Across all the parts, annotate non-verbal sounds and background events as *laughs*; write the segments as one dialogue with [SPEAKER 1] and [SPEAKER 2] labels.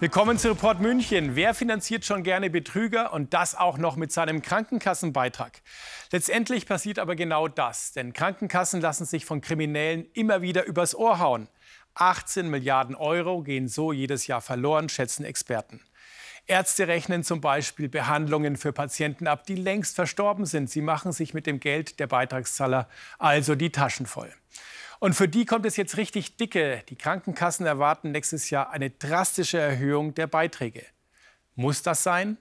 [SPEAKER 1] Willkommen zu Report München. Wer finanziert schon gerne Betrüger und das auch noch mit seinem Krankenkassenbeitrag? Letztendlich passiert aber genau das, denn Krankenkassen lassen sich von Kriminellen immer wieder übers Ohr hauen. 18 Milliarden Euro gehen so jedes Jahr verloren, schätzen Experten. Ärzte rechnen zum Beispiel Behandlungen für Patienten ab, die längst verstorben sind. Sie machen sich mit dem Geld der Beitragszahler also die Taschen voll. Und für die kommt es jetzt richtig dicke. Die Krankenkassen erwarten nächstes Jahr eine drastische Erhöhung der Beiträge. Muss das sein?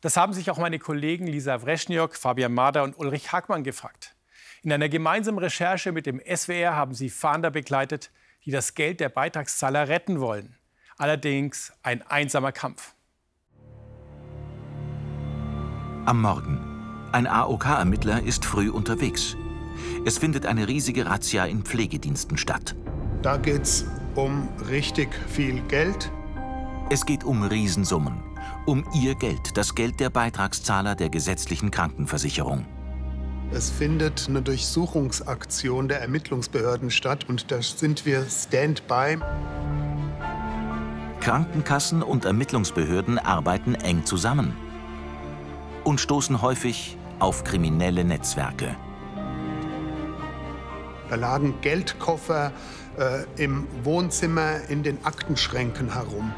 [SPEAKER 1] Das haben sich auch meine Kollegen Lisa Wreschniok, Fabian Mader und Ulrich Hagmann gefragt. In einer gemeinsamen Recherche mit dem SWR haben sie Fahnder begleitet, die das Geld der Beitragszahler retten wollen. Allerdings ein einsamer Kampf.
[SPEAKER 2] Am Morgen. Ein AOK-Ermittler ist früh unterwegs. Es findet eine riesige Razzia in Pflegediensten statt.
[SPEAKER 3] Da geht es um richtig viel Geld.
[SPEAKER 2] Es geht um Riesensummen. Um ihr Geld, das Geld der Beitragszahler der gesetzlichen Krankenversicherung.
[SPEAKER 3] Es findet eine Durchsuchungsaktion der Ermittlungsbehörden statt und da sind wir Standby.
[SPEAKER 2] Krankenkassen und Ermittlungsbehörden arbeiten eng zusammen und stoßen häufig auf kriminelle Netzwerke.
[SPEAKER 3] Da lagen Geldkoffer äh, im Wohnzimmer in den Aktenschränken herum.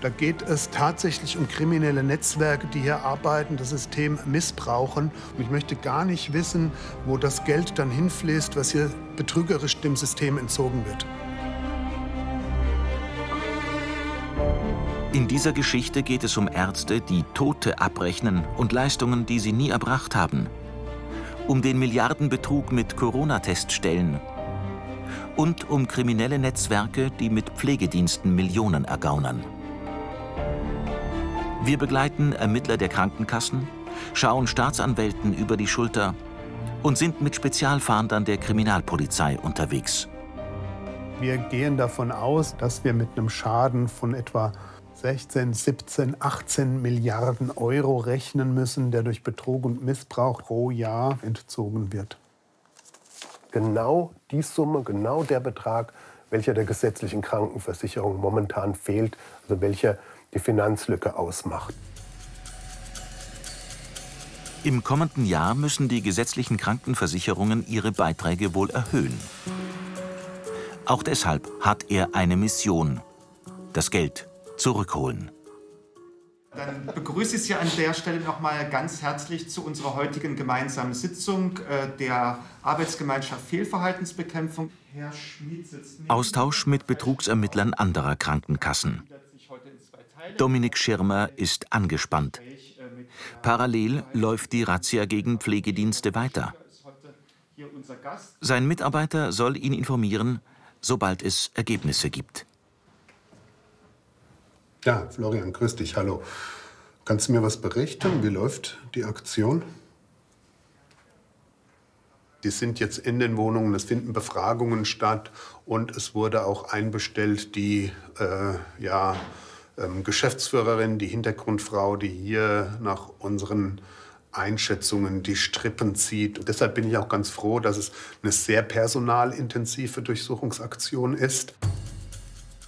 [SPEAKER 3] Da geht es tatsächlich um kriminelle Netzwerke, die hier arbeiten, das System missbrauchen. Und ich möchte gar nicht wissen, wo das Geld dann hinfließt, was hier betrügerisch dem System entzogen wird.
[SPEAKER 2] In dieser Geschichte geht es um Ärzte, die Tote abrechnen und Leistungen, die sie nie erbracht haben um den Milliardenbetrug mit Corona-Teststellen und um kriminelle Netzwerke, die mit Pflegediensten Millionen ergaunern. Wir begleiten Ermittler der Krankenkassen, schauen Staatsanwälten über die Schulter und sind mit Spezialfahndern der Kriminalpolizei unterwegs.
[SPEAKER 3] Wir gehen davon aus, dass wir mit einem Schaden von etwa 16, 17, 18 Milliarden Euro rechnen müssen, der durch Betrug und Missbrauch pro Jahr entzogen wird.
[SPEAKER 4] Genau die Summe, genau der Betrag, welcher der gesetzlichen Krankenversicherung momentan fehlt, also welcher die Finanzlücke ausmacht.
[SPEAKER 2] Im kommenden Jahr müssen die gesetzlichen Krankenversicherungen ihre Beiträge wohl erhöhen. Auch deshalb hat er eine Mission. Das Geld zurückholen.
[SPEAKER 5] Dann begrüße ich Sie an der Stelle noch mal ganz herzlich zu unserer heutigen gemeinsamen Sitzung äh, der Arbeitsgemeinschaft Fehlverhaltensbekämpfung.
[SPEAKER 2] Herr Schmid sitzt Austausch mit Betrugsermittlern anderer Krankenkassen. Dominik Schirmer ist angespannt. Parallel läuft die Razzia gegen Pflegedienste weiter. Sein Mitarbeiter soll ihn informieren, sobald es Ergebnisse gibt.
[SPEAKER 3] Ja, Florian, grüß dich, hallo. Kannst du mir was berichten? Wie läuft die Aktion? Die sind jetzt in den Wohnungen, es finden Befragungen statt und es wurde auch einbestellt, die äh, ja, ähm, Geschäftsführerin, die Hintergrundfrau, die hier nach unseren Einschätzungen die Strippen zieht. Und deshalb bin ich auch ganz froh, dass es eine sehr personalintensive Durchsuchungsaktion ist.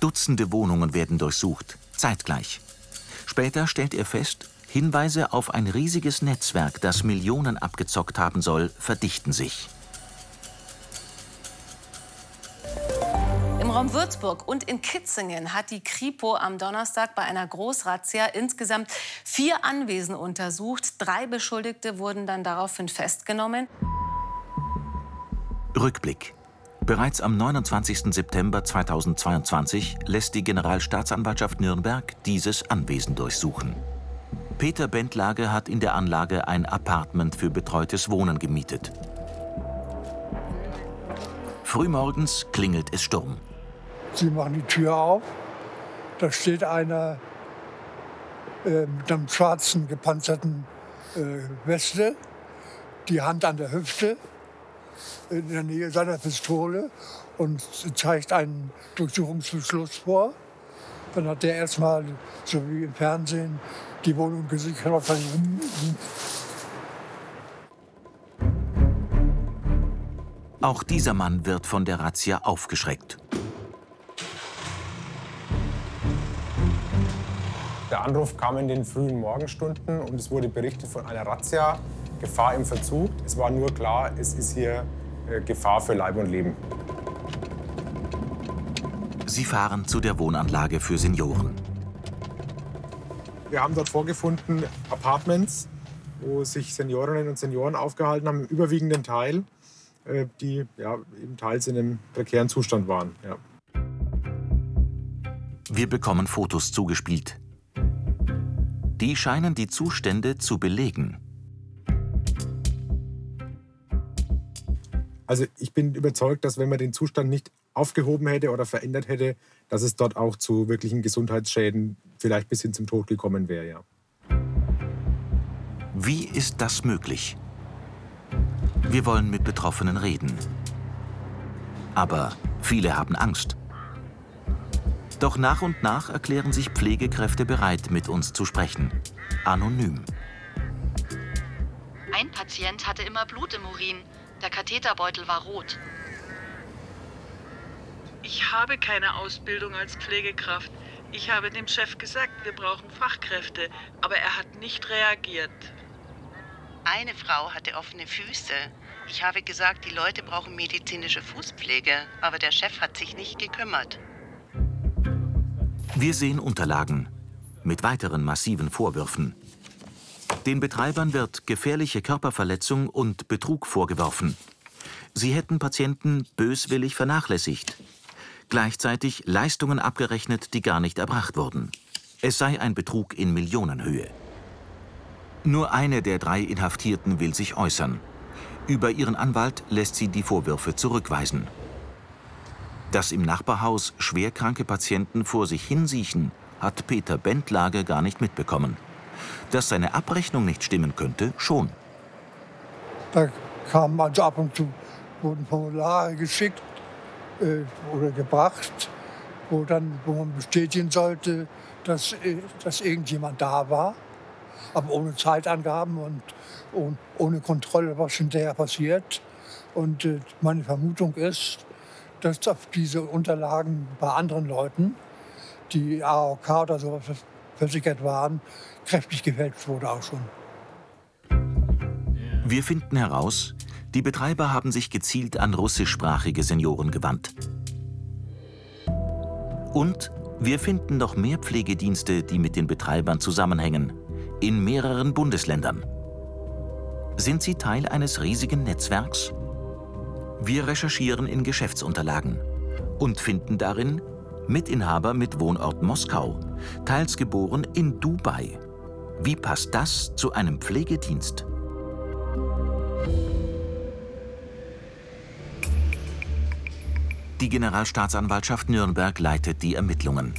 [SPEAKER 2] Dutzende Wohnungen werden durchsucht zeitgleich. Später stellt er fest, Hinweise auf ein riesiges Netzwerk, das Millionen abgezockt haben soll, verdichten sich.
[SPEAKER 6] Im Raum Würzburg und in Kitzingen hat die Kripo am Donnerstag bei einer Großrazzia insgesamt vier Anwesen untersucht. Drei Beschuldigte wurden dann daraufhin festgenommen.
[SPEAKER 2] Rückblick. Bereits am 29. September 2022 lässt die Generalstaatsanwaltschaft Nürnberg dieses Anwesen durchsuchen. Peter Bentlage hat in der Anlage ein Apartment für betreutes Wohnen gemietet. Frühmorgens klingelt es Sturm.
[SPEAKER 7] Sie machen die Tür auf. Da steht einer äh, mit einem schwarzen gepanzerten äh, Weste, die Hand an der Hüfte in der Nähe seiner Pistole und zeigt einen Durchsuchungsbeschluss vor. Dann hat der erstmal, so wie im Fernsehen, die Wohnung gesichert. Hm, hm.
[SPEAKER 2] Auch dieser Mann wird von der Razzia aufgeschreckt.
[SPEAKER 8] Der Anruf kam in den frühen Morgenstunden und es wurde berichtet von einer Razzia Gefahr im Verzug. Es war nur klar, es ist hier äh, Gefahr für Leib und Leben.
[SPEAKER 2] Sie fahren zu der Wohnanlage für Senioren.
[SPEAKER 8] Wir haben dort vorgefunden Apartments, wo sich Seniorinnen und Senioren aufgehalten haben, im überwiegenden Teil, äh, die ja, eben teils in einem prekären Zustand waren. Ja.
[SPEAKER 2] Wir bekommen Fotos zugespielt. Die scheinen die Zustände zu belegen.
[SPEAKER 8] Also ich bin überzeugt, dass wenn man den Zustand nicht aufgehoben hätte oder verändert hätte, dass es dort auch zu wirklichen Gesundheitsschäden, vielleicht bis hin zum Tod gekommen wäre. Ja.
[SPEAKER 2] Wie ist das möglich? Wir wollen mit Betroffenen reden. Aber viele haben Angst. Doch nach und nach erklären sich Pflegekräfte bereit, mit uns zu sprechen. Anonym.
[SPEAKER 9] Ein Patient hatte immer Blut im Urin. Der Katheterbeutel war rot.
[SPEAKER 10] Ich habe keine Ausbildung als Pflegekraft. Ich habe dem Chef gesagt, wir brauchen Fachkräfte, aber er hat nicht reagiert.
[SPEAKER 11] Eine Frau hatte offene Füße. Ich habe gesagt, die Leute brauchen medizinische Fußpflege, aber der Chef hat sich nicht gekümmert.
[SPEAKER 2] Wir sehen Unterlagen mit weiteren massiven Vorwürfen. Den Betreibern wird gefährliche Körperverletzung und Betrug vorgeworfen. Sie hätten Patienten böswillig vernachlässigt. Gleichzeitig Leistungen abgerechnet, die gar nicht erbracht wurden. Es sei ein Betrug in Millionenhöhe. Nur eine der drei Inhaftierten will sich äußern. Über ihren Anwalt lässt sie die Vorwürfe zurückweisen. Dass im Nachbarhaus schwerkranke Patienten vor sich hinsiechen, hat Peter Bentlage gar nicht mitbekommen. Dass seine Abrechnung nicht stimmen könnte, schon.
[SPEAKER 7] Da kamen also ab und zu wurden Formulare geschickt äh, oder gebracht, wo, dann, wo man bestätigen sollte, dass, äh, dass irgendjemand da war, aber ohne Zeitangaben und, und ohne Kontrolle, was hinterher passiert. Und äh, meine Vermutung ist, dass auf diese Unterlagen bei anderen Leuten, die AOK oder sowas versichert waren, kräftig gefälscht wurde auch schon.
[SPEAKER 2] Wir finden heraus, die Betreiber haben sich gezielt an russischsprachige Senioren gewandt. Und wir finden noch mehr Pflegedienste, die mit den Betreibern zusammenhängen, in mehreren Bundesländern. Sind sie Teil eines riesigen Netzwerks? Wir recherchieren in Geschäftsunterlagen und finden darin Mitinhaber mit Wohnort Moskau, teils geboren in Dubai. Wie passt das zu einem Pflegedienst? Die Generalstaatsanwaltschaft Nürnberg leitet die Ermittlungen.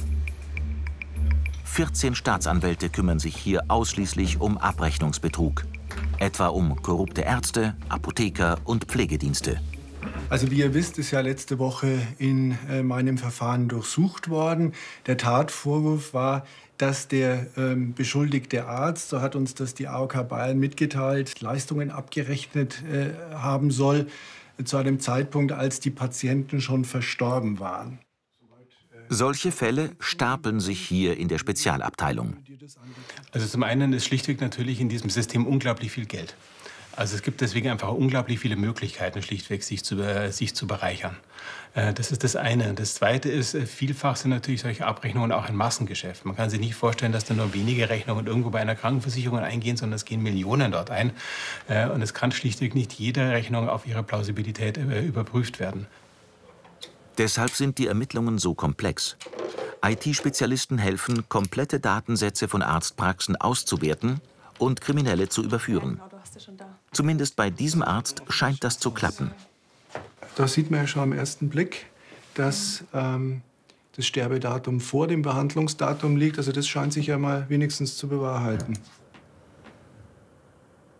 [SPEAKER 2] 14 Staatsanwälte kümmern sich hier ausschließlich um Abrechnungsbetrug, etwa um korrupte Ärzte, Apotheker und Pflegedienste.
[SPEAKER 12] Also wie ihr wisst, ist ja letzte Woche in äh, meinem Verfahren durchsucht worden. Der Tatvorwurf war, dass der ähm, beschuldigte Arzt, so hat uns das die AOK Bayern mitgeteilt, Leistungen abgerechnet äh, haben soll, zu einem Zeitpunkt, als die Patienten schon verstorben waren.
[SPEAKER 2] Solche Fälle stapeln sich hier in der Spezialabteilung.
[SPEAKER 13] Also zum einen ist schlichtweg natürlich in diesem System unglaublich viel Geld. Also es gibt deswegen einfach unglaublich viele Möglichkeiten, schlichtweg sich zu, äh, sich zu bereichern. Äh, das ist das eine. Das zweite ist, äh, vielfach sind natürlich solche Abrechnungen auch ein Massengeschäft. Man kann sich nicht vorstellen, dass da nur wenige Rechnungen irgendwo bei einer Krankenversicherung eingehen, sondern es gehen Millionen dort ein. Und es kann schlichtweg nicht jede Rechnung auf ihre Plausibilität überprüft werden.
[SPEAKER 2] Deshalb sind die Ermittlungen so komplex. IT-Spezialisten helfen, komplette Datensätze von Arztpraxen auszuwerten und Kriminelle zu überführen. Zumindest bei diesem Arzt scheint das zu klappen.
[SPEAKER 12] Da sieht man ja schon am ersten Blick, dass ähm, das Sterbedatum vor dem Behandlungsdatum liegt. Also das scheint sich ja mal wenigstens zu bewahrheiten.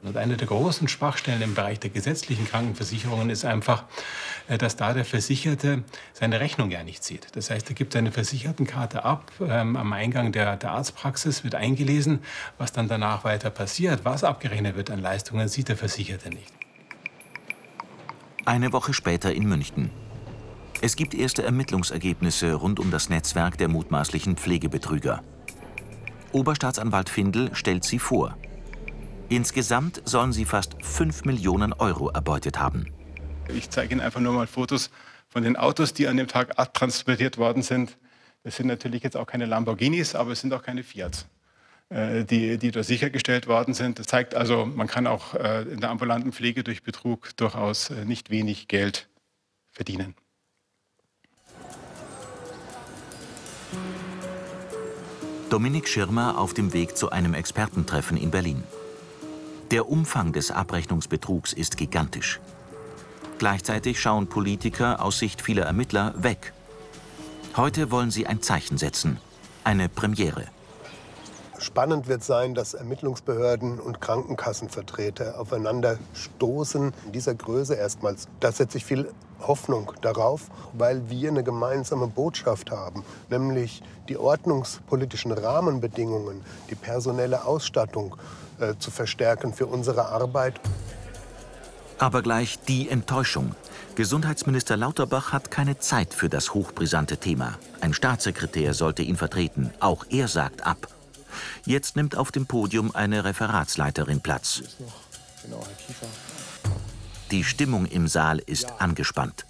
[SPEAKER 13] Und eine der großen Schwachstellen im Bereich der gesetzlichen Krankenversicherungen ist einfach, äh, dass da der Versicherte seine Rechnung ja nicht sieht. Das heißt, er gibt seine Versichertenkarte ab, ähm, am Eingang der, der Arztpraxis wird eingelesen, was dann danach weiter passiert, was abgerechnet wird an Leistungen, sieht der Versicherte nicht.
[SPEAKER 2] Eine Woche später in München. Es gibt erste Ermittlungsergebnisse rund um das Netzwerk der mutmaßlichen Pflegebetrüger. Oberstaatsanwalt Findel stellt sie vor. Insgesamt sollen sie fast 5 Millionen Euro erbeutet haben.
[SPEAKER 13] Ich zeige Ihnen einfach nur mal Fotos von den Autos, die an dem Tag abtransportiert worden sind. Das sind natürlich jetzt auch keine Lamborghinis, aber es sind auch keine Fiats, äh, die, die dort sichergestellt worden sind. Das zeigt also, man kann auch äh, in der ambulanten Pflege durch Betrug durchaus äh, nicht wenig Geld verdienen.
[SPEAKER 2] Dominik Schirmer auf dem Weg zu einem Expertentreffen in Berlin. Der Umfang des Abrechnungsbetrugs ist gigantisch. Gleichzeitig schauen Politiker aus Sicht vieler Ermittler weg. Heute wollen sie ein Zeichen setzen. Eine Premiere.
[SPEAKER 4] Spannend wird sein, dass Ermittlungsbehörden und Krankenkassenvertreter aufeinander stoßen. In dieser Größe erstmals. Da setze ich viel Hoffnung darauf, weil wir eine gemeinsame Botschaft haben, nämlich die ordnungspolitischen Rahmenbedingungen, die personelle Ausstattung äh, zu verstärken für unsere Arbeit.
[SPEAKER 2] Aber gleich die Enttäuschung. Gesundheitsminister Lauterbach hat keine Zeit für das hochbrisante Thema. Ein Staatssekretär sollte ihn vertreten. Auch er sagt ab. Jetzt nimmt auf dem Podium eine Referatsleiterin Platz. Die Stimmung im Saal ist angespannt.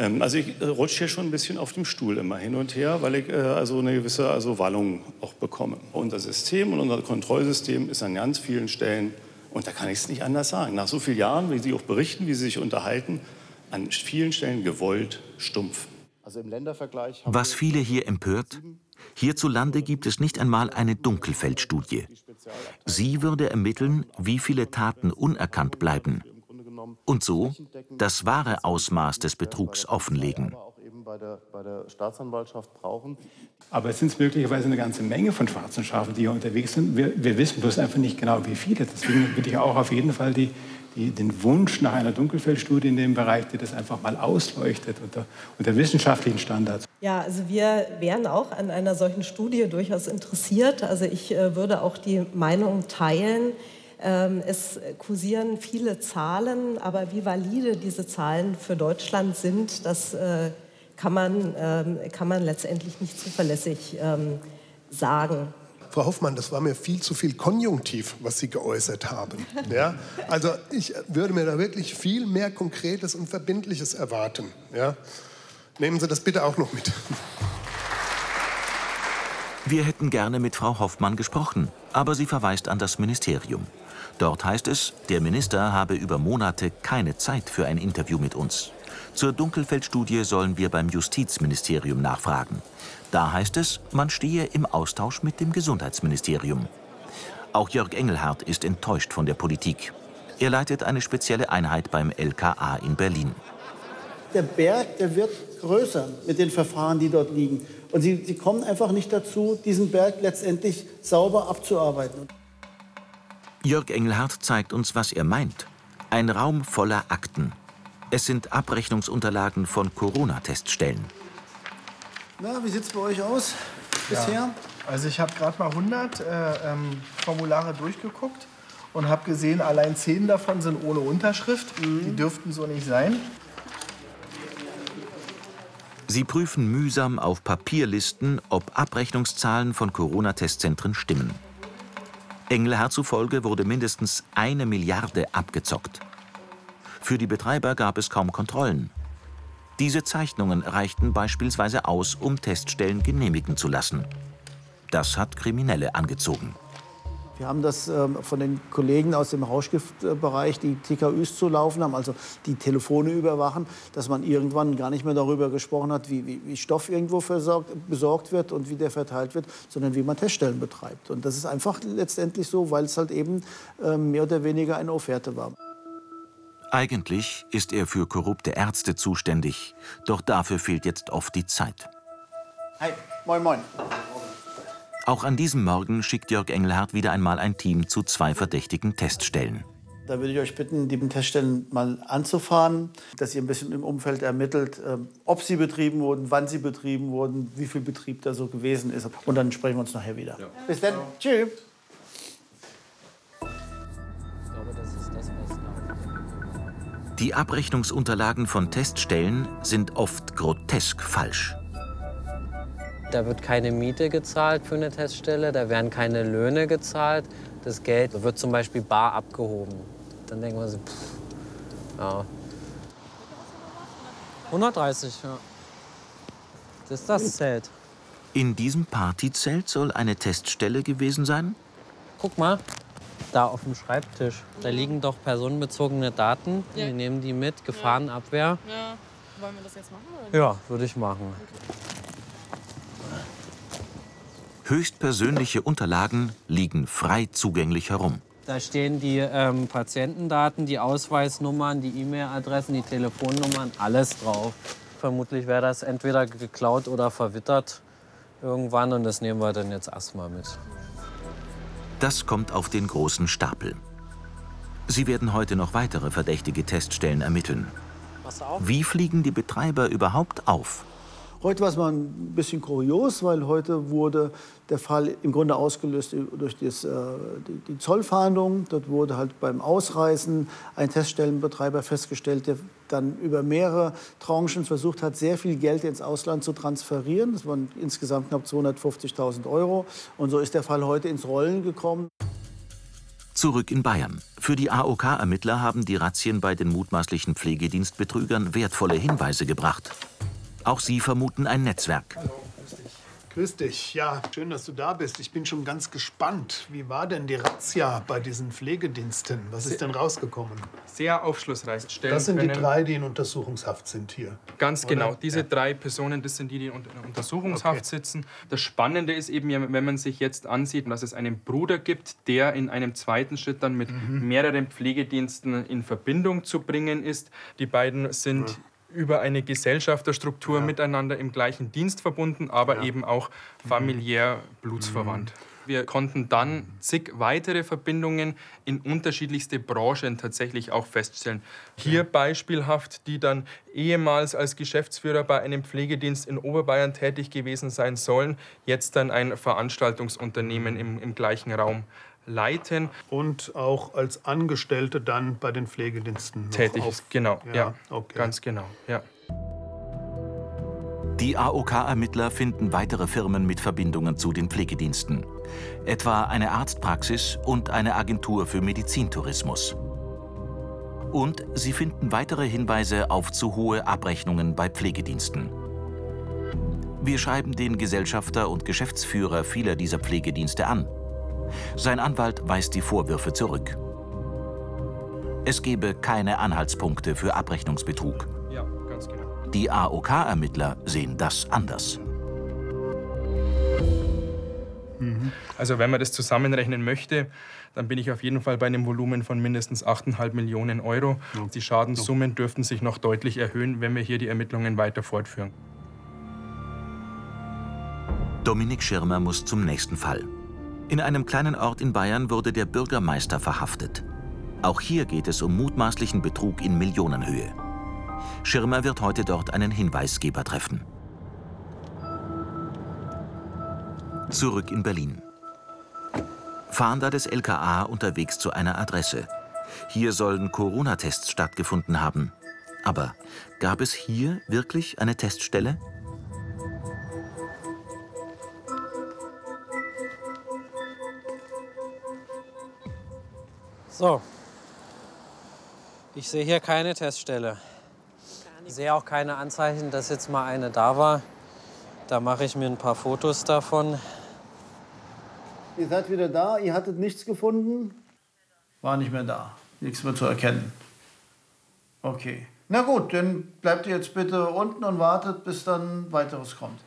[SPEAKER 14] Ähm, also ich äh, rutsche hier schon ein bisschen auf dem Stuhl immer hin und her, weil ich äh, also eine gewisse also Wallung auch bekomme. Unser System und unser Kontrollsystem ist an ganz vielen Stellen und da kann ich es nicht anders sagen. Nach so vielen Jahren, wie Sie auch berichten, wie Sie sich unterhalten, an vielen Stellen gewollt stumpf.
[SPEAKER 2] Also Was viele hier empört, hierzulande gibt es nicht einmal eine Dunkelfeldstudie. Sie würde ermitteln, wie viele Taten unerkannt bleiben und so das wahre Ausmaß des Betrugs offenlegen
[SPEAKER 14] bei der, bei der Staatsanwaltschaft brauchen.
[SPEAKER 13] Aber es sind möglicherweise eine ganze Menge von schwarzen Schafen, die hier unterwegs sind. Wir, wir wissen bloß einfach nicht genau, wie viele. Deswegen würde ich auch auf jeden Fall die, die, den Wunsch nach einer Dunkelfeldstudie in dem Bereich, die das einfach mal ausleuchtet unter, unter wissenschaftlichen Standards.
[SPEAKER 15] Ja, also wir wären auch an einer solchen Studie durchaus interessiert. Also ich äh, würde auch die Meinung teilen, es kursieren viele Zahlen, aber wie valide diese Zahlen für Deutschland sind, das äh, kann man, ähm, kann man letztendlich nicht zuverlässig ähm, sagen.
[SPEAKER 4] Frau Hoffmann, das war mir viel zu viel Konjunktiv, was Sie geäußert haben. *laughs* Ja? Also ich würde mir da wirklich viel mehr Konkretes und Verbindliches erwarten. Ja? Nehmen Sie das bitte auch noch mit.
[SPEAKER 2] Wir hätten gerne mit Frau Hoffmann gesprochen, aber sie verweist an das Ministerium. Dort heißt es, der Minister habe über Monate keine Zeit für ein Interview mit uns. Zur Dunkelfeldstudie sollen wir beim Justizministerium nachfragen. Da heißt es, man stehe im Austausch mit dem Gesundheitsministerium. Auch Jörg Engelhardt ist enttäuscht von der Politik. Er leitet eine spezielle Einheit beim LKA in Berlin.
[SPEAKER 16] Der Berg, der wird größer mit den Verfahren, die dort liegen. Und sie, sie kommen einfach nicht dazu, diesen Berg letztendlich sauber abzuarbeiten.
[SPEAKER 2] Jörg Engelhardt zeigt uns, was er meint. Ein Raum voller Akten, es sind Abrechnungsunterlagen von Corona-Teststellen.
[SPEAKER 16] Na, wie sieht es bei euch aus bisher? Ja.
[SPEAKER 17] Also ich habe gerade mal 100 äh, ähm, Formulare durchgeguckt und habe gesehen, allein 10 davon sind ohne Unterschrift. Mhm. Die dürften so nicht sein.
[SPEAKER 2] Sie prüfen mühsam auf Papierlisten, ob Abrechnungszahlen von Corona-Testzentren stimmen. Engelhardt zufolge wurde mindestens eine Milliarde abgezockt. Für die Betreiber gab es kaum Kontrollen. Diese Zeichnungen reichten beispielsweise aus, um Teststellen genehmigen zu lassen. Das hat Kriminelle angezogen.
[SPEAKER 16] Wir haben das ähm, von den Kollegen aus dem Rauschgiftbereich, die TKÜs zu laufen haben, also die Telefone überwachen, dass man irgendwann gar nicht mehr darüber gesprochen hat, wie, wie, wie Stoff irgendwo versorgt, besorgt wird und wie der verteilt wird, sondern wie man Teststellen betreibt. Und das ist einfach letztendlich so, weil es halt eben äh, mehr oder weniger eine Offerte war.
[SPEAKER 2] Eigentlich ist er für korrupte Ärzte zuständig, doch dafür fehlt jetzt oft die Zeit.
[SPEAKER 16] Hi, moin, moin.
[SPEAKER 2] Auch an diesem Morgen schickt Jörg Engelhardt wieder einmal ein Team zu zwei verdächtigen Teststellen.
[SPEAKER 16] Da würde ich euch bitten, die Teststellen mal anzufahren, dass ihr ein bisschen im Umfeld ermittelt, ähm, ob sie betrieben wurden, wann sie betrieben wurden, wie viel Betrieb da so gewesen ist. Und dann sprechen wir uns nachher wieder. Ja. Bis dann. Tschüss.
[SPEAKER 2] Die Abrechnungsunterlagen von Teststellen sind oft grotesk falsch.
[SPEAKER 18] Da wird keine Miete gezahlt für eine Teststelle, da werden keine Löhne gezahlt. Das Geld wird zum Beispiel bar abgehoben. Dann denken wir so, pff, ja. 130, ja. Das ist das Zelt.
[SPEAKER 2] In diesem Partyzelt soll eine Teststelle gewesen sein?
[SPEAKER 18] Guck mal, da auf dem Schreibtisch. Da liegen doch personenbezogene Daten.
[SPEAKER 19] Ja.
[SPEAKER 18] Wir nehmen die mit, Gefahrenabwehr.
[SPEAKER 19] Ja. Wollen wir das jetzt machen? Oder?
[SPEAKER 18] Ja, würde ich machen.
[SPEAKER 2] Höchstpersönliche Unterlagen liegen frei zugänglich herum.
[SPEAKER 18] Da stehen die ähm, Patientendaten, die Ausweisnummern, die E-Mail-Adressen, die Telefonnummern, alles drauf. Vermutlich wäre das entweder geklaut oder verwittert irgendwann und das nehmen wir dann jetzt erstmal mit.
[SPEAKER 2] Das kommt auf den großen Stapel. Sie werden heute noch weitere verdächtige Teststellen ermitteln. Wie fliegen die Betreiber überhaupt auf?
[SPEAKER 16] Heute war es mal ein bisschen kurios, weil heute wurde der Fall im Grunde ausgelöst durch das, äh, die, die Zollfahndung. Dort wurde halt beim Ausreisen ein Teststellenbetreiber festgestellt, der dann über mehrere Tranchen versucht hat, sehr viel Geld ins Ausland zu transferieren. Das waren insgesamt knapp 250.000 Euro. Und so ist der Fall heute ins Rollen gekommen.
[SPEAKER 2] Zurück in Bayern. Für die AOK-Ermittler haben die Razzien bei den mutmaßlichen Pflegedienstbetrügern wertvolle Hinweise gebracht. Auch sie vermuten ein Netzwerk.
[SPEAKER 3] Grüß dich. Ja, schön, dass du da bist. Ich bin schon ganz gespannt. Wie war denn die Razzia bei diesen Pflegediensten? Was ist denn rausgekommen?
[SPEAKER 20] Sehr aufschlussreich. Stellen
[SPEAKER 3] Das sind die drei, die in Untersuchungshaft sind hier.
[SPEAKER 20] Ganz
[SPEAKER 3] Oder?
[SPEAKER 20] genau. Diese
[SPEAKER 3] Ja.
[SPEAKER 20] drei Personen, das sind die, die in Unter- Untersuchungshaft sitzen. Das Spannende ist eben, ja, wenn man sich jetzt ansieht, dass es einen Bruder gibt, der in einem zweiten Schritt dann mit
[SPEAKER 3] Mhm.
[SPEAKER 20] mehreren Pflegediensten in Verbindung zu bringen ist. Die beiden sind über eine Gesellschafterstruktur miteinander im gleichen Dienst verbunden, aber eben auch familiär blutsverwandt. Wir konnten dann zig weitere Verbindungen in unterschiedlichste Branchen tatsächlich auch feststellen. Hier beispielhaft, die dann ehemals als Geschäftsführer bei einem Pflegedienst in Oberbayern tätig gewesen sein sollen, jetzt dann ein Veranstaltungsunternehmen im, im gleichen Raum leiten.
[SPEAKER 3] Und auch als Angestellte dann bei den Pflegediensten
[SPEAKER 20] tätig
[SPEAKER 3] auf-
[SPEAKER 20] ist. Genau, ja,
[SPEAKER 3] okay.
[SPEAKER 20] ganz genau, ja.
[SPEAKER 2] Die AOK-Ermittler finden weitere Firmen mit Verbindungen zu den Pflegediensten. Etwa eine Arztpraxis und eine Agentur für Medizintourismus. Und sie finden weitere Hinweise auf zu hohe Abrechnungen bei Pflegediensten. Wir schreiben den Gesellschafter und Geschäftsführer vieler dieser Pflegedienste an. Sein Anwalt weist die Vorwürfe zurück. Es gebe keine Anhaltspunkte für Abrechnungsbetrug.
[SPEAKER 20] Ja, ganz genau.
[SPEAKER 2] Die AOK-Ermittler sehen das anders.
[SPEAKER 20] Also wenn man das zusammenrechnen möchte, dann bin ich auf jeden Fall bei einem Volumen von mindestens 8,5 Millionen Euro. Die Schadenssummen dürften sich noch deutlich erhöhen, wenn wir hier die Ermittlungen weiter fortführen.
[SPEAKER 2] Dominik Schirmer muss zum nächsten Fall. In einem kleinen Ort in Bayern wurde der Bürgermeister verhaftet. Auch hier geht es um mutmaßlichen Betrug in Millionenhöhe. Schirmer wird heute dort einen Hinweisgeber treffen. Zurück in Berlin. Fahnder des LKA unterwegs zu einer Adresse. Hier sollen Corona-Tests stattgefunden haben. Aber gab es hier wirklich eine Teststelle?
[SPEAKER 18] So. Ich sehe hier keine Teststelle. Ich sehe auch keine Anzeichen, dass jetzt mal eine da war. Da mache ich mir ein paar Fotos davon.
[SPEAKER 16] Ihr seid wieder da, ihr hattet nichts gefunden? War nicht mehr da. Nichts mehr zu erkennen. Okay. Na gut, dann bleibt ihr jetzt bitte unten und wartet, bis dann weiteres kommt.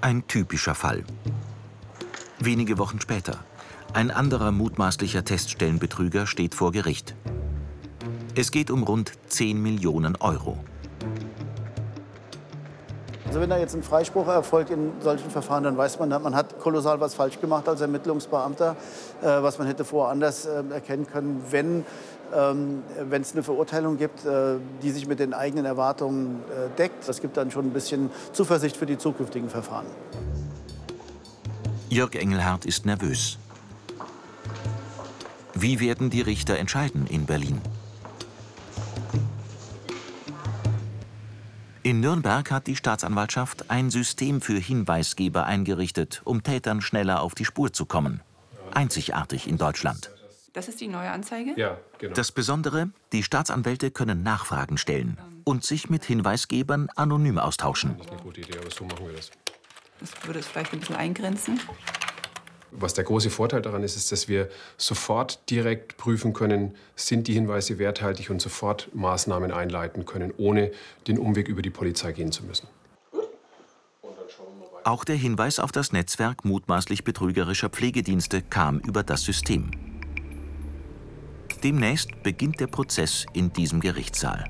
[SPEAKER 2] Ein typischer Fall. Wenige Wochen später. Ein anderer mutmaßlicher Teststellenbetrüger steht vor Gericht. Es geht um rund 10 Millionen Euro.
[SPEAKER 16] Also wenn da jetzt ein Freispruch erfolgt in solchen Verfahren, dann weiß man, man hat kolossal was falsch gemacht als Ermittlungsbeamter, äh, was man hätte vorher anders äh, erkennen können, wenn ähm, wenn es eine Verurteilung gibt, äh, die sich mit den eigenen Erwartungen äh, deckt. Das gibt dann schon ein bisschen Zuversicht für die zukünftigen Verfahren.
[SPEAKER 2] Jörg Engelhardt ist nervös. Wie werden die Richter entscheiden in Berlin? In Nürnberg hat die Staatsanwaltschaft ein System für Hinweisgeber eingerichtet, um Tätern schneller auf die Spur zu kommen. Einzigartig in Deutschland.
[SPEAKER 21] Das ist die neue Anzeige?
[SPEAKER 22] Ja, genau.
[SPEAKER 2] Das Besondere, die Staatsanwälte können Nachfragen stellen und sich mit Hinweisgebern anonym austauschen.
[SPEAKER 22] Das ist eine gute Idee, aber so machen wir das.
[SPEAKER 21] Das würde es vielleicht ein bisschen eingrenzen.
[SPEAKER 22] Was der große Vorteil daran ist, ist, dass wir sofort direkt prüfen können, sind die Hinweise werthaltig und sofort Maßnahmen einleiten können, ohne den Umweg über die Polizei gehen zu müssen.
[SPEAKER 2] Auch der Hinweis auf das Netzwerk mutmaßlich betrügerischer Pflegedienste kam über das System. Demnächst beginnt der Prozess in diesem Gerichtssaal.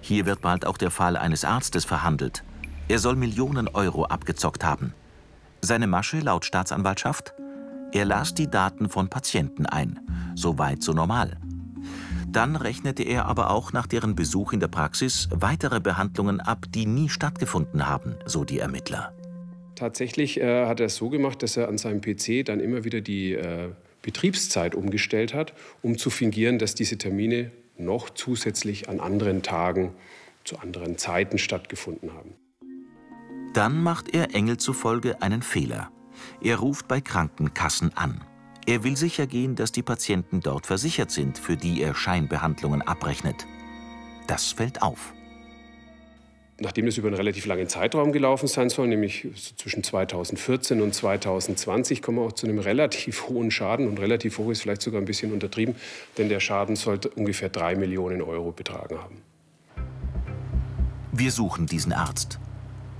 [SPEAKER 2] Hier wird bald auch der Fall eines Arztes verhandelt. Er soll Millionen Euro abgezockt haben. Seine Masche laut Staatsanwaltschaft? Er las die Daten von Patienten ein. So weit, so normal. Dann rechnete er aber auch nach deren Besuch in der Praxis weitere Behandlungen ab, die nie stattgefunden haben, so die Ermittler.
[SPEAKER 22] Tatsächlich äh, hat er es so gemacht, dass er an seinem PC dann immer wieder die äh, Betriebszeit umgestellt hat, um zu fingieren, dass diese Termine noch zusätzlich an anderen Tagen zu anderen Zeiten stattgefunden haben.
[SPEAKER 2] Dann macht er Engel zufolge einen Fehler. Er ruft bei Krankenkassen an. Er will sicher gehen, dass die Patienten dort versichert sind, für die er Scheinbehandlungen abrechnet. Das fällt auf.
[SPEAKER 22] Nachdem das über einen relativ langen Zeitraum gelaufen sein soll, nämlich zwischen 2014 und 2020, kommen wir auch zu einem relativ *laughs* hohen Schaden. Und relativ hoch ist vielleicht sogar ein bisschen untertrieben, denn der Schaden sollte ungefähr drei Millionen Euro betragen haben.
[SPEAKER 2] Wir suchen diesen Arzt.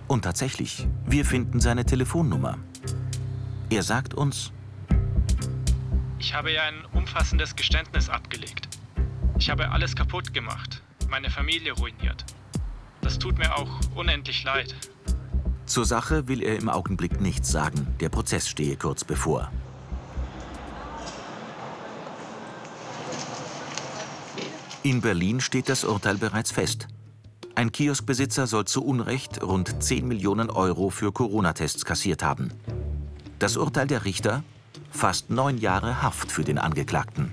[SPEAKER 2] Und tatsächlich, wir finden seine Telefonnummer. Er sagt uns,
[SPEAKER 23] Ich habe ja ein umfassendes Geständnis abgelegt. Ich habe alles kaputt gemacht, meine Familie ruiniert. Das tut mir auch unendlich leid.
[SPEAKER 2] zur Sache will er im Augenblick nichts sagen. Der Prozess stehe kurz bevor. In Berlin steht das Urteil bereits fest. Ein Kioskbesitzer soll zu Unrecht rund 10 Millionen Euro für Corona-Tests kassiert haben. Das Urteil der Richter? Fast neun Jahre Haft für den Angeklagten.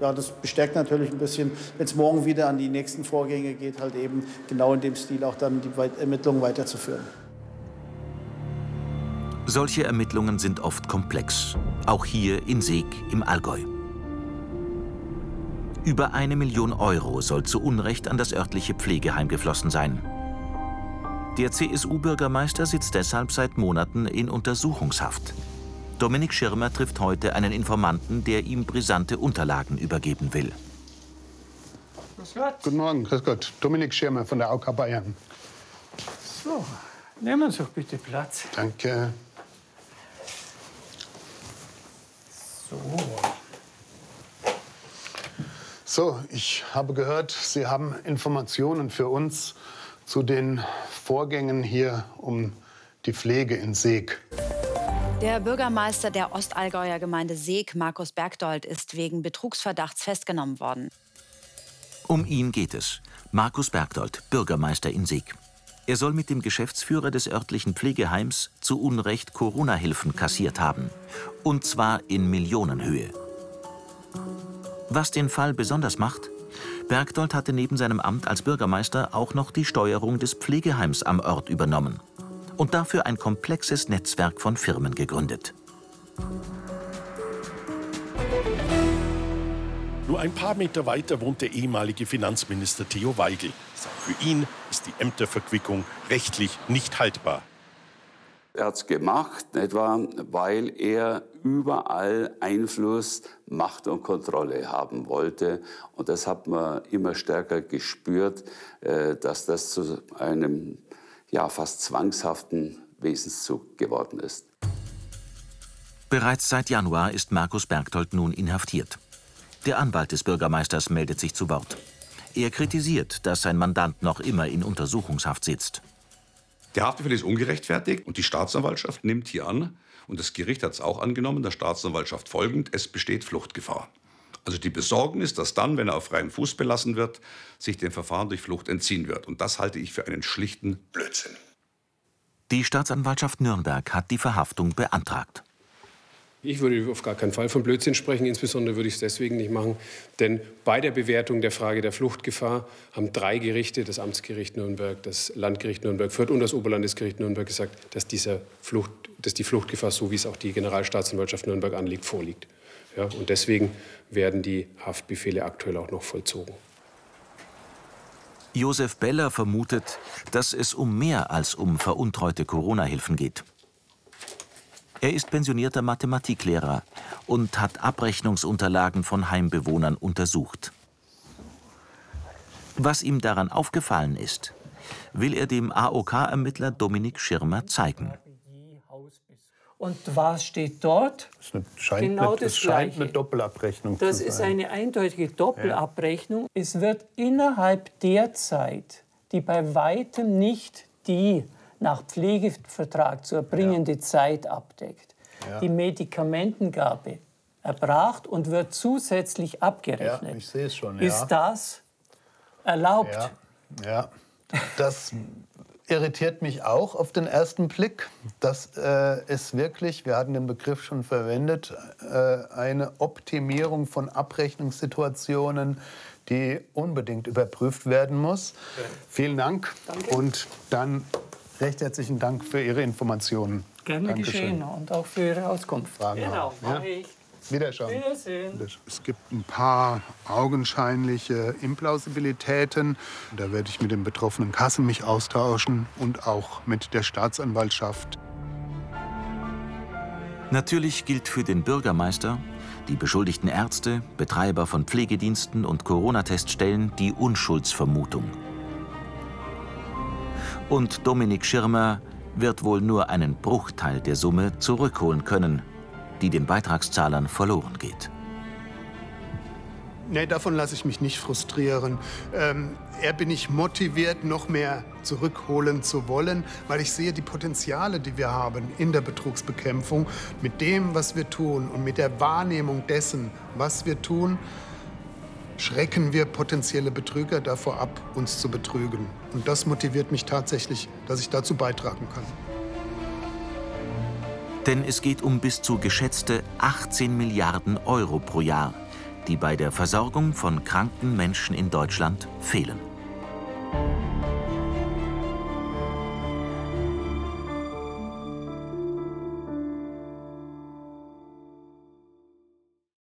[SPEAKER 16] Ja, das bestärkt natürlich ein bisschen, wenn es morgen wieder an die nächsten Vorgänge geht, halt eben genau in dem Stil auch dann die Ermittlungen weiterzuführen.
[SPEAKER 2] Solche Ermittlungen sind oft komplex. Auch hier in Seeg im Allgäu. Über eine Million Euro soll zu Unrecht an das örtliche Pflegeheim geflossen sein. Der CSU-Bürgermeister sitzt deshalb seit Monaten in Untersuchungshaft. Dominik Schirmer trifft heute einen Informanten, der ihm brisante Unterlagen übergeben will.
[SPEAKER 3] Guten Morgen, grüß Gott. Dominik Schirmer von der AUK Bayern.
[SPEAKER 24] So, nehmen Sie doch bitte Platz.
[SPEAKER 3] Danke.
[SPEAKER 24] So.
[SPEAKER 3] So, ich habe gehört, Sie haben Informationen für uns zu den Vorgängen hier um die Pflege in Seeg.
[SPEAKER 25] Der Bürgermeister der Ostallgäuer Gemeinde Seeg, Markus Bergdold, ist wegen Betrugsverdachts festgenommen worden.
[SPEAKER 2] Um ihn geht es. Markus Bergdold, Bürgermeister in Seeg. Er soll mit dem Geschäftsführer des örtlichen Pflegeheims zu Unrecht Corona-Hilfen kassiert haben. Und zwar in Millionenhöhe. Was den Fall besonders macht? Bergdold hatte neben seinem Amt als Bürgermeister auch noch die Steuerung des Pflegeheims am Ort übernommen. Und dafür ein komplexes Netzwerk von Firmen gegründet.
[SPEAKER 26] Nur ein paar Meter weiter wohnt der ehemalige Finanzminister Theo Weigel. Für ihn ist die Ämterverquickung rechtlich nicht haltbar.
[SPEAKER 27] Er hat es gemacht, etwa weil er überall Einfluss, Macht und Kontrolle haben wollte. Und das hat man immer stärker gespürt, äh, dass das zu einem ja, fast zwangshaften Wesenszug geworden ist.
[SPEAKER 2] Bereits seit Januar ist Markus Bergdold nun inhaftiert. Der Anwalt des Bürgermeisters meldet sich zu Wort. Er kritisiert, dass sein Mandant noch immer in Untersuchungshaft sitzt.
[SPEAKER 28] Der Haftbefehl ist ungerechtfertigt und die Staatsanwaltschaft nimmt hier an, und das Gericht hat es auch angenommen, der Staatsanwaltschaft folgend, es besteht Fluchtgefahr. Also die Besorgnis, dass dann, wenn er auf freiem Fuß belassen wird, sich dem Verfahren durch Flucht entziehen wird. Und das halte ich für einen schlichten Blödsinn.
[SPEAKER 2] Die Staatsanwaltschaft Nürnberg hat die Verhaftung beantragt.
[SPEAKER 22] Ich würde auf gar keinen Fall von Blödsinn sprechen. Insbesondere würde ich es deswegen nicht machen, denn bei der Bewertung der Frage der Fluchtgefahr haben drei Gerichte, das Amtsgericht Nürnberg, das Landgericht Nürnberg-Fürth und das Oberlandesgericht Nürnberg gesagt, dass, dieser Flucht, dass die Fluchtgefahr, so wie es auch die Generalstaatsanwaltschaft Nürnberg anliegt, vorliegt. Ja, und deswegen werden die Haftbefehle aktuell auch noch vollzogen.
[SPEAKER 2] Josef Beller vermutet, dass es um mehr als um veruntreute Corona-Hilfen geht. Er ist pensionierter Mathematiklehrer und hat Abrechnungsunterlagen von Heimbewohnern untersucht. Was ihm daran aufgefallen ist, will er dem AOK-Ermittler Dominik Schirmer zeigen.
[SPEAKER 24] Und was steht dort?
[SPEAKER 4] Das scheint,
[SPEAKER 24] genau
[SPEAKER 4] eine,
[SPEAKER 24] das
[SPEAKER 4] es scheint
[SPEAKER 24] Gleiche.
[SPEAKER 4] eine Doppelabrechnung
[SPEAKER 24] Das
[SPEAKER 4] zu
[SPEAKER 24] ist
[SPEAKER 4] sein.
[SPEAKER 24] eine eindeutige Doppelabrechnung. Es wird innerhalb der Zeit, die bei weitem nicht die nach Pflegevertrag zu erbringende Zeit abdeckt,
[SPEAKER 4] Ja.
[SPEAKER 24] die Medikamentengabe erbracht und wird zusätzlich abgerechnet.
[SPEAKER 4] Ja, ich sehe es schon.
[SPEAKER 24] Ist
[SPEAKER 4] ja.
[SPEAKER 24] das erlaubt?
[SPEAKER 4] Ja, ja. Das irritiert mich auch auf den ersten Blick. Das äh, ist wirklich, wir hatten den Begriff schon verwendet, äh, eine Optimierung von Abrechnungssituationen, die unbedingt überprüft werden muss. Vielen Dank und dann recht herzlichen Dank für Ihre Informationen.
[SPEAKER 24] Gerne
[SPEAKER 4] Dankeschön.
[SPEAKER 24] geschehen und auch für Ihre Auskunft.
[SPEAKER 4] Fragen
[SPEAKER 24] genau,
[SPEAKER 4] ja?
[SPEAKER 24] mache ich.
[SPEAKER 4] Wiederschauen.
[SPEAKER 24] Wiedersehen.
[SPEAKER 3] Es gibt ein paar augenscheinliche Implausibilitäten. Da werde ich mit den betroffenen Kassen mich austauschen und auch mit der Staatsanwaltschaft.
[SPEAKER 2] Natürlich gilt für den Bürgermeister, die beschuldigten Ärzte, Betreiber von Pflegediensten und Corona-Teststellen die Unschuldsvermutung. Und Dominik Schirmer wird wohl nur einen Bruchteil der Summe zurückholen können, die den Beitragszahlern verloren geht.
[SPEAKER 3] Nee, davon lasse ich mich nicht frustrieren. Ähm, eher bin ich motiviert, noch mehr zurückholen zu wollen, weil ich sehe die Potenziale, die wir haben in der Betrugsbekämpfung, mit dem, was wir tun und mit der Wahrnehmung dessen, was wir tun, schrecken wir potenzielle Betrüger davor ab, uns zu betrügen. Und das motiviert mich tatsächlich, dass ich dazu beitragen kann.
[SPEAKER 2] Denn es geht um bis zu geschätzte 18 Milliarden Euro pro Jahr, die bei der Versorgung von kranken Menschen in Deutschland fehlen.